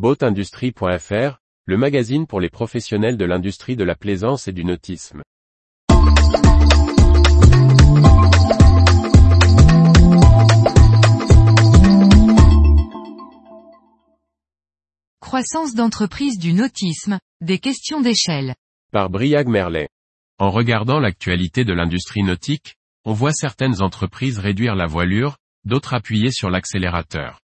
Boatindustrie.fr, le magazine pour les professionnels de l'industrie de la plaisance et du nautisme. Croissance d'entreprise du nautisme, des questions d'échelle. Par Briag Merlet. En regardant l'actualité de l'industrie nautique, on voit certaines entreprises réduire la voilure, d'autres appuyer sur l'accélérateur.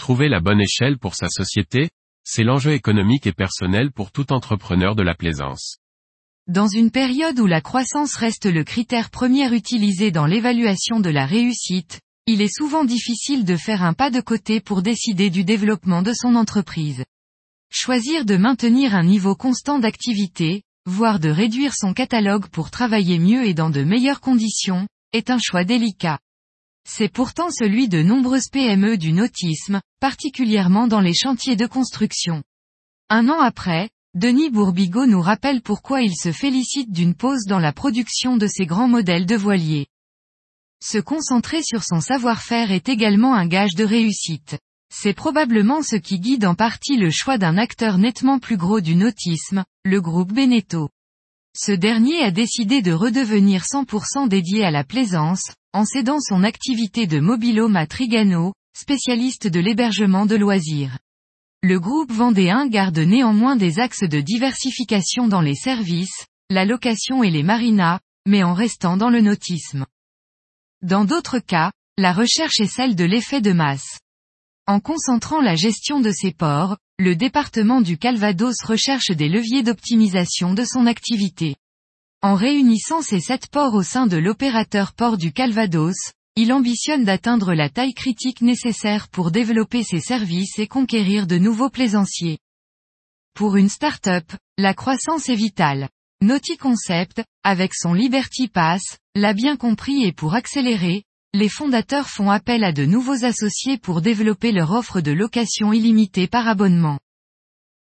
Trouver la bonne échelle pour sa société, c'est l'enjeu économique et personnel pour tout entrepreneur de la plaisance. Dans une période où la croissance reste le critère premier utilisé dans l'évaluation de la réussite, il est souvent difficile de faire un pas de côté pour décider du développement de son entreprise. Choisir de maintenir un niveau constant d'activité, voire de réduire son catalogue pour travailler mieux et dans de meilleures conditions, est un choix délicat. C'est pourtant celui de nombreuses PME du nautisme, particulièrement dans les chantiers de construction. Un an après, Denis Bourbigo nous rappelle pourquoi il se félicite d'une pause dans la production de ces grands modèles de voiliers. Se concentrer sur son savoir-faire est également un gage de réussite. C'est probablement ce qui guide en partie le choix d'un acteur nettement plus gros du nautisme, le groupe Beneteau. Ce dernier a décidé de redevenir 100% dédié à la plaisance, en cédant son activité de mobilhome à Trigano, spécialiste de l'hébergement de loisirs. Le groupe vendéen garde néanmoins des axes de diversification dans les services, la location et les marinas, mais en restant dans le nautisme. Dans d'autres cas, la recherche est celle de l'effet de masse. En concentrant la gestion de ses ports, le département du Calvados recherche des leviers d'optimisation de son activité. En réunissant ces sept ports au sein de l'opérateur port du Calvados, il ambitionne d'atteindre la taille critique nécessaire pour développer ses services et conquérir de nouveaux plaisanciers. Pour une start-up, la croissance est vitale. Concept, avec son Liberty Pass, l'a bien compris et pour accélérer, les fondateurs font appel à de nouveaux associés pour développer leur offre de location illimitée par abonnement.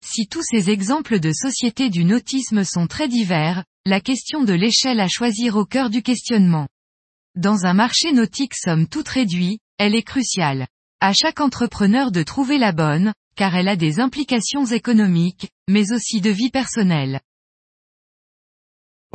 Si tous ces exemples de sociétés du nautisme sont très divers, la question de l'échelle à choisir au cœur du questionnement. Dans un marché nautique somme toute réduit, elle est cruciale. À chaque entrepreneur de trouver la bonne, car elle a des implications économiques, mais aussi de vie personnelle.